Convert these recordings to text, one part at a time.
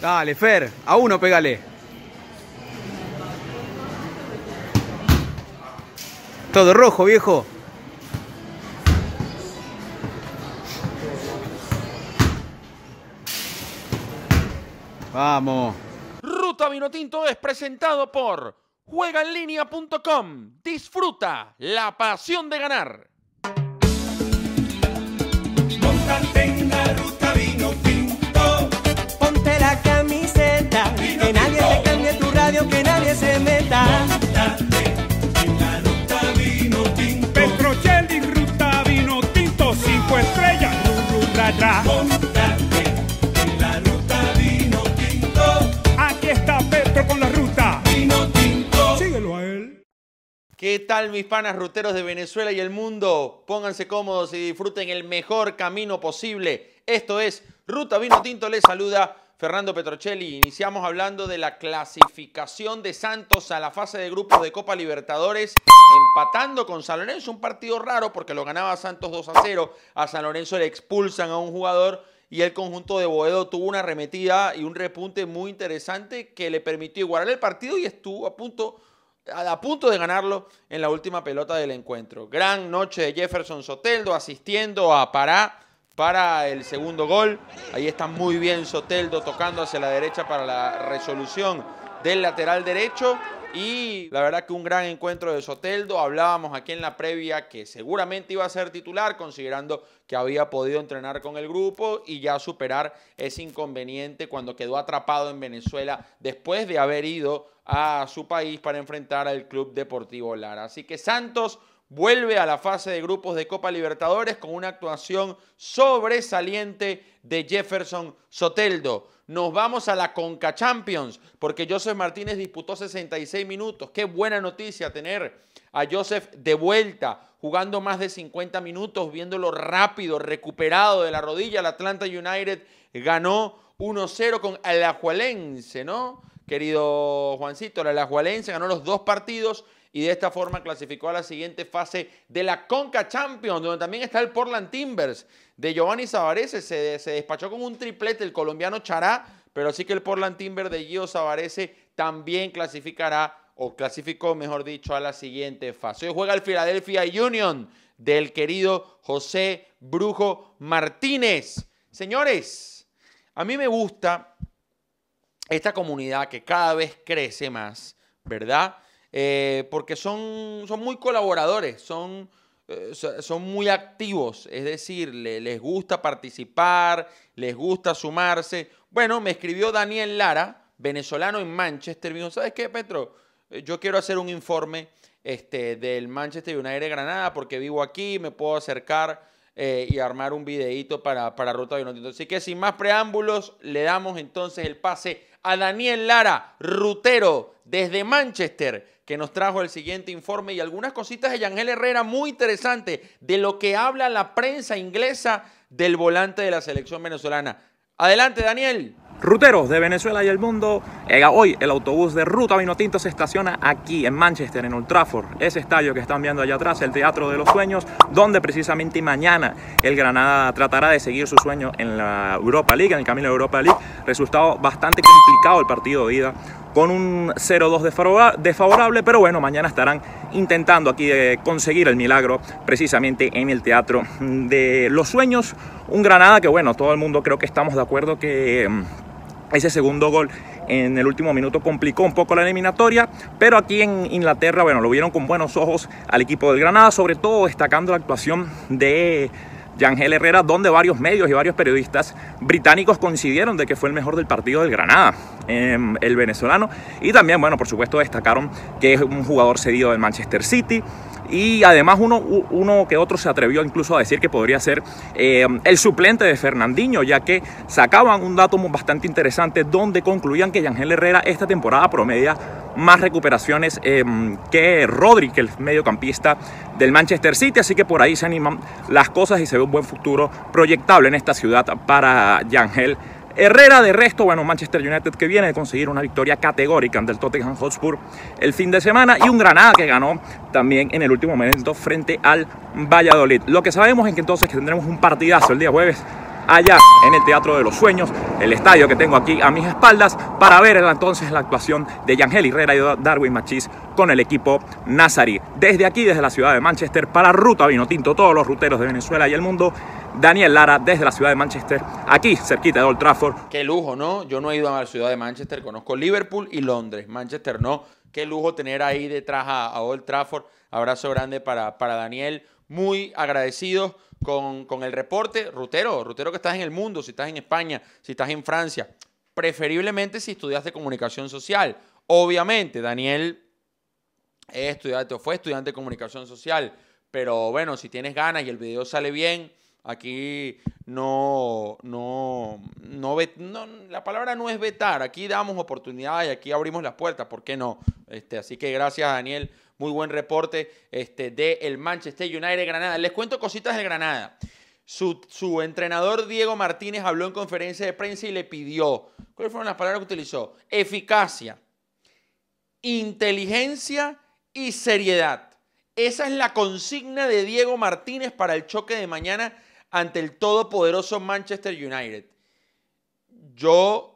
Dale, Fer, a uno pégale. Todo rojo, viejo. Vamos. Ruta Vinotinto es presentado por juegaenlinea.com. Disfruta la pasión de ganar. Que se meta. Montate en la ruta vino tinto. Petrocelli, ruta vino tinto. Cinco estrellas, ru, ru, ra, ra. Montate en la ruta vino tinto. Aquí está Petro con la ruta vino tinto. Síguelo a él. ¿Qué tal mis panas ruteros de Venezuela y el mundo? Pónganse cómodos y disfruten el mejor camino posible. Esto es Ruta Vino Tinto, les saluda Fernando Petrocelli. Iniciamos hablando de la clasificación de Santos a la fase de grupos de Copa Libertadores, empatando con San Lorenzo, un partido raro porque lo ganaba Santos 2 a 0. A San Lorenzo le expulsan a un jugador y el conjunto de Boedo tuvo una arremetida y un repunte muy interesante que le permitió igualar el partido y estuvo a punto a punto de ganarlo en la última pelota del encuentro. Gran noche de Jefferson Soteldo asistiendo a Pará para el segundo gol. Ahí está muy bien Soteldo tocando hacia la derecha para la resolución del lateral derecho. Y la verdad que un gran encuentro de Soteldo. Hablábamos aquí en la previa que seguramente iba a ser titular, considerando que había podido entrenar con el grupo y ya superar ese inconveniente cuando quedó atrapado en Venezuela después de haber ido a su país para enfrentar al Club Deportivo Lara. Así que Santos vuelve a la fase de grupos de Copa Libertadores con una actuación sobresaliente de Jefferson Soteldo. Nos vamos a la Conca Champions porque Joseph Martínez disputó 66 minutos. Qué buena noticia tener a Joseph de vuelta, jugando más de 50 minutos, viéndolo rápido, recuperado de la rodilla. El Atlanta United ganó 1-0 con Alajuelense, ¿no? Querido Juancito, el Alajuelense ganó los dos partidos y de esta forma clasificó a la siguiente fase de la Conca Champions, donde también está el Portland Timbers de Giovanni Savarese. Se, se despachó con un triplete el colombiano Chará, pero sí que el Portland Timbers de Gio Savarese también clasificará, o clasificó, mejor dicho, a la siguiente fase. Hoy juega el Philadelphia Union del querido José Brujo Martínez. Señores, a mí me gusta esta comunidad que cada vez crece más, ¿verdad? Eh, porque son, son muy colaboradores, son, eh, so- son muy activos, es decir, le- les gusta participar, les gusta sumarse. Bueno, me escribió Daniel Lara, venezolano en Manchester, me dijo, ¿sabes qué, Petro? Eh, Yo quiero hacer un informe este, del Manchester United Granada porque vivo aquí, me puedo acercar y armar un videíto para, para Ruta Vinotinto. Así que sin más preámbulos, le damos entonces el pase a Daniel Lara, rutero desde Manchester, que nos trajo el siguiente informe y algunas cositas de Yangel Herrera muy interesantes de lo que habla la prensa inglesa del volante de la selección venezolana. Adelante, Daniel. Ruteros de Venezuela y el mundo, hoy el autobús de Ruta Vinotinto se estaciona aquí en Manchester, en Old Trafford, ese estadio que están viendo allá atrás, el Teatro de los Sueños, donde precisamente mañana el Granada tratará de seguir su sueño en la Europa League, en el camino de Europa League. Resultado bastante complicado el partido de ida, con un 0-2 desfavora- desfavorable, pero bueno, mañana estarán intentando aquí de conseguir el milagro precisamente en el Teatro de los Sueños. Un Granada que bueno, todo el mundo creo que estamos de acuerdo que... mm, ese segundo gol en el último minuto complicó un poco la eliminatoria, pero aquí en Inglaterra, bueno, lo vieron con buenos ojos al equipo del Granada, sobre todo destacando la actuación de Yangel Herrera, donde varios medios y varios periodistas británicos coincidieron de que fue el mejor del partido del Granada, eh, el venezolano, y también, bueno, por supuesto destacaron que es un jugador cedido del Manchester City, y además uno, uno que otro se atrevió incluso a decir que podría ser eh, el suplente de Fernandinho, ya que sacaban un dato bastante interesante donde concluían que Yangel Herrera esta temporada promedia más recuperaciones eh, que Rodri, que el mediocampista del Manchester City, así que por ahí se animan las cosas y se ve un buen futuro proyectable en esta ciudad para Yangel Herrera, de resto, bueno, Manchester United que viene de conseguir una victoria categórica ante el Tottenham Hotspur el fin de semana y un Granada que ganó también en el último momento frente al Valladolid. Lo que sabemos es que entonces que tendremos un partidazo el día jueves allá en el Teatro de los Sueños, el estadio que tengo aquí a mis espaldas, para ver entonces la actuación de Yangel Herrera y Darwin Machís con el equipo Nazari. Desde aquí, desde la ciudad de Manchester, para Ruta Vinotinto, todos los ruteros de Venezuela y el mundo, Daniel Lara desde la ciudad de Manchester, aquí cerquita de Old Trafford. Qué lujo, ¿no? Yo no he ido a la ciudad de Manchester, conozco Liverpool y Londres, Manchester no. Qué lujo tener ahí detrás a, Old Trafford. Abrazo grande para, para Daniel. Muy agradecidos con, con, el reporte. Rutero, Rutero que estás en el mundo, si estás en España, si estás en Francia. Preferiblemente si estudiaste comunicación social. Obviamente, Daniel estudiante fue estudiante de comunicación social. Pero bueno, si tienes ganas y el video sale bien, Aquí no, no, no, no, la palabra no es vetar, aquí damos oportunidades, aquí abrimos las puertas, ¿por qué no? Este, así que gracias Daniel, muy buen reporte este, de Manchester United Granada. Les cuento cositas del Granada. Su, su, entrenador Diego Martínez habló en conferencia de prensa y le pidió, ¿cuáles fueron las palabras que utilizó? Eficacia, inteligencia y seriedad. Esa es la consigna de Diego Martínez para el choque de mañana ante el todopoderoso Manchester United. Yo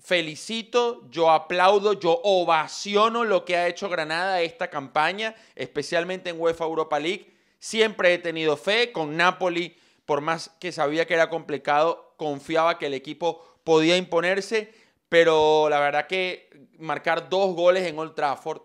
felicito, yo aplaudo, yo ovaciono lo que ha hecho Granada esta campaña, especialmente en UEFA Europa League. Siempre he tenido fe con Napoli, por más que sabía que era complicado, confiaba que el equipo podía imponerse, pero la verdad que marcar dos goles en Old Trafford,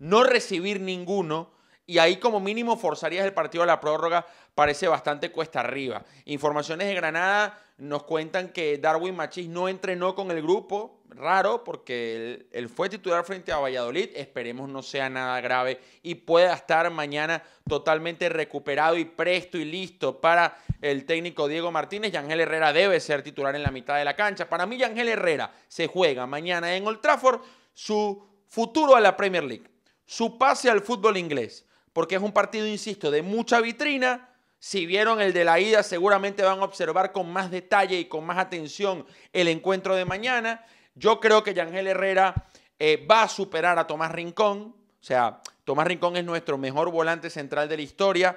no recibir ninguno, y ahí como mínimo forzarías el partido a la prórroga, parece bastante cuesta arriba. Informaciones de Granada nos cuentan que Darwin Machís no entrenó con el grupo, raro, porque él, fue titular frente a Valladolid, esperemos no sea nada grave y pueda estar mañana totalmente recuperado y presto y listo para el técnico Diego Martínez. Yangel Herrera debe ser titular en la mitad de la cancha. Para mí Yangel Herrera se juega mañana en Old Trafford su futuro a la Premier League, su pase al fútbol inglés porque es un partido, insisto, de mucha vitrina. Si vieron el de la ida, seguramente van a observar con más detalle y con más atención el encuentro de mañana. Yo creo que Yangel Herrera eh, va a superar a Tomás Rincón. O sea, Tomás Rincón es nuestro mejor volante central de la historia.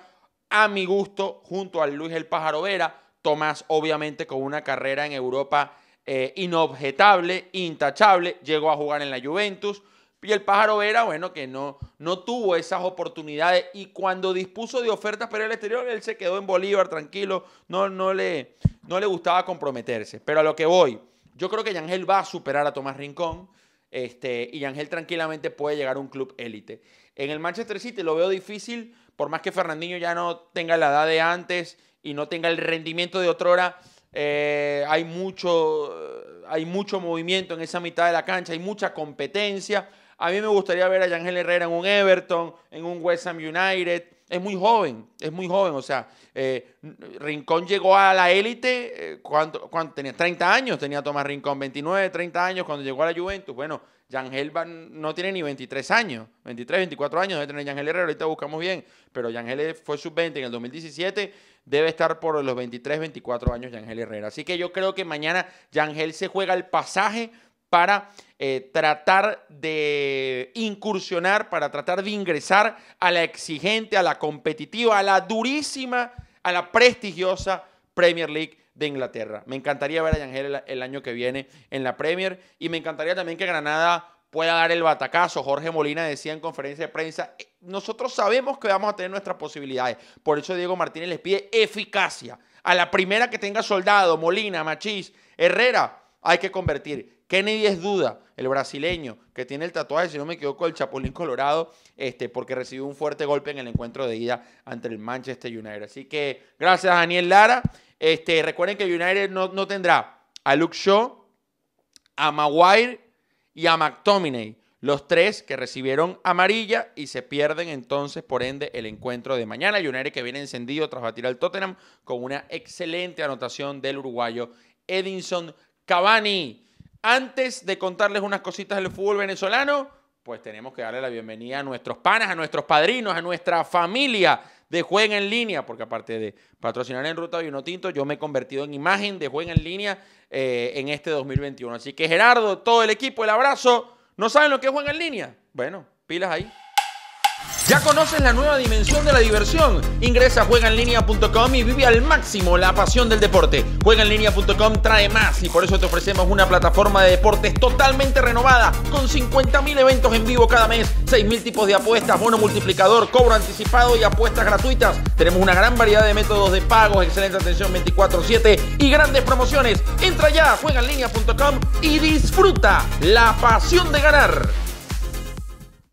A mi gusto, junto al Luis El Pájaro Vera. Tomás, obviamente, con una carrera en Europa eh, inobjetable, intachable. Llegó a jugar en la Juventus. Y el pájaro Vera, bueno, que no, no tuvo esas oportunidades y cuando dispuso de ofertas para el exterior, él se quedó en Bolívar tranquilo, no, no, le, no le gustaba comprometerse. Pero a lo que voy, yo creo que Yangel va a superar a Tomás Rincón este, y Yangel tranquilamente puede llegar a un club élite. En el Manchester City lo veo difícil, por más que Fernandinho ya no tenga la edad de antes y no tenga el rendimiento de otrora, eh, hay, mucho, hay mucho movimiento en esa mitad de la cancha, hay mucha competencia a mí me gustaría ver a Yangel Herrera en un Everton, en un West Ham United. Es muy joven, es muy joven. O sea, eh, Rincón llegó a la élite eh, cuando, tenía 30 años, tenía Tomás Rincón, 29, 30 años cuando llegó a la Juventus. Bueno, Yangel no tiene ni 23 años, 23, 24 años debe tener Yangel Herrera, ahorita buscamos bien, pero Yangel fue sub-20 en el 2017, debe estar por los 23, 24 años Yangel Herrera. Así que yo creo que mañana Yangel se juega el pasaje para eh, tratar de incursionar, para tratar de ingresar a la exigente, a la competitiva, a la durísima, a la prestigiosa Premier League de Inglaterra. Me encantaría ver a Yangel el, año que viene en la Premier y me encantaría también que Granada pueda dar el batacazo. Jorge Molina decía en conferencia de prensa, eh, nosotros sabemos que vamos a tener nuestras posibilidades. Por eso Diego Martínez les pide eficacia. A la primera que tenga soldado, Molina, Machís, Herrera, hay que convertir. Kennedy es duda, el brasileño, que tiene el tatuaje, si no me equivoco, el Chapulín Colorado, este, porque recibió un fuerte golpe en el encuentro de ida ante el Manchester United. Así que gracias a Daniel Lara. Este, recuerden que United no, no tendrá a Luke Shaw, a Maguire y a McTominay. Los tres que recibieron amarilla y se pierden entonces, por ende, el encuentro de mañana. United que viene encendido tras batir al Tottenham con una excelente anotación del uruguayo Edinson Cavani. Antes de contarles unas cositas del fútbol venezolano, pues tenemos que darle la bienvenida a nuestros panas, a nuestros padrinos, a nuestra familia de Juega en Línea, porque aparte de patrocinar en Ruta Vino Tinto, yo me he convertido en imagen de Juega en Línea eh, en este 2021. Así que Gerardo, todo el equipo, el abrazo. ¿No saben lo que es Juega en Línea? Bueno, pilas ahí. ¿Ya conoces la nueva dimensión de la diversión? Ingresa a juegaenlinea.com y vive al máximo la pasión del deporte. Juegaenlinea.com trae más y por eso te ofrecemos una plataforma de deportes totalmente renovada con 50.000 eventos en vivo cada mes, 6.000 tipos de apuestas, bono multiplicador, cobro anticipado y apuestas gratuitas. Tenemos una gran variedad de métodos de pagos, excelente atención 24/7 y grandes promociones. Entra ya a juegaenlinea.com y disfruta la pasión de ganar.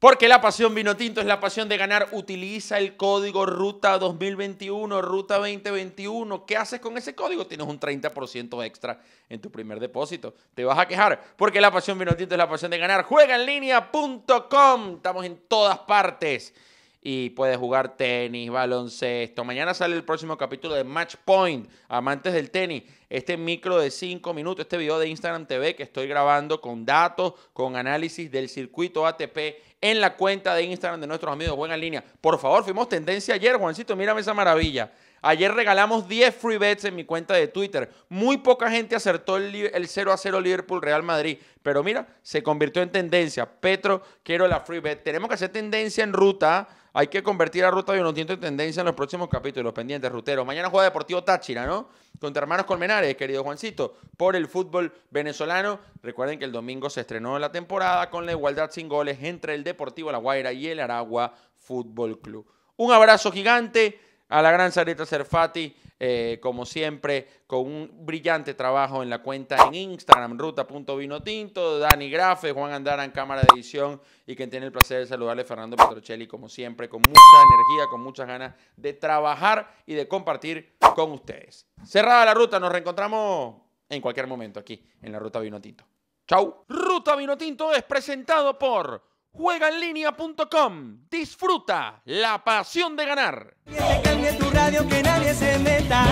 Porque la pasión vino tinto es la pasión de ganar. Utiliza el código Ruta 2021, Ruta 2021. ¿Qué haces con ese código? Tienes un 30% extra en tu primer depósito. Te vas a quejar porque la pasión vino tinto es la pasión de ganar. Juega en línea.com. Estamos en todas partes. Y puedes jugar tenis, baloncesto. Mañana sale el próximo capítulo de Match Point. Amantes del tenis. Este micro de 5 minutos, este video de Instagram TV que estoy grabando con datos, con análisis del circuito ATP en la cuenta de Instagram de nuestros amigos Buena Línea. Por favor, fuimos tendencia ayer, Juancito, mírame esa maravilla. Ayer regalamos 10 free bets en mi cuenta de Twitter. Muy poca gente acertó el, el 0 a 0 Liverpool Real Madrid. Pero mira, se convirtió en tendencia. Petro, quiero la free bet. Tenemos que hacer tendencia en ruta. Hay que convertir a Ruta Vinotinto en tendencia en los próximos capítulos pendientes, Rutero. Mañana juega Deportivo Táchira, ¿no? Contra Hermanos Colmenares, querido Juancito, por el fútbol venezolano. Recuerden que el domingo se estrenó la temporada con la igualdad sin goles entre el Deportivo La Guaira y el Aragua Fútbol Club. Un abrazo gigante a la gran Sarita Serfati, eh, como siempre, con un brillante trabajo en la cuenta en Instagram, ruta.vinotinto, Dani Grafe, Juan Andara en cámara de edición y quien tiene el placer de saludarle, Fernando Petrocelli, como siempre, con mucha energía, con muchas ganas de trabajar y de compartir con ustedes. Cerrada la ruta, nos reencontramos en cualquier momento aquí en la Ruta Vinotinto. Chau. Ruta Vinotinto es presentado por juegaenlinea.com. Disfruta la pasión de ganar. Que se cambie tu radio, que nadie se meta.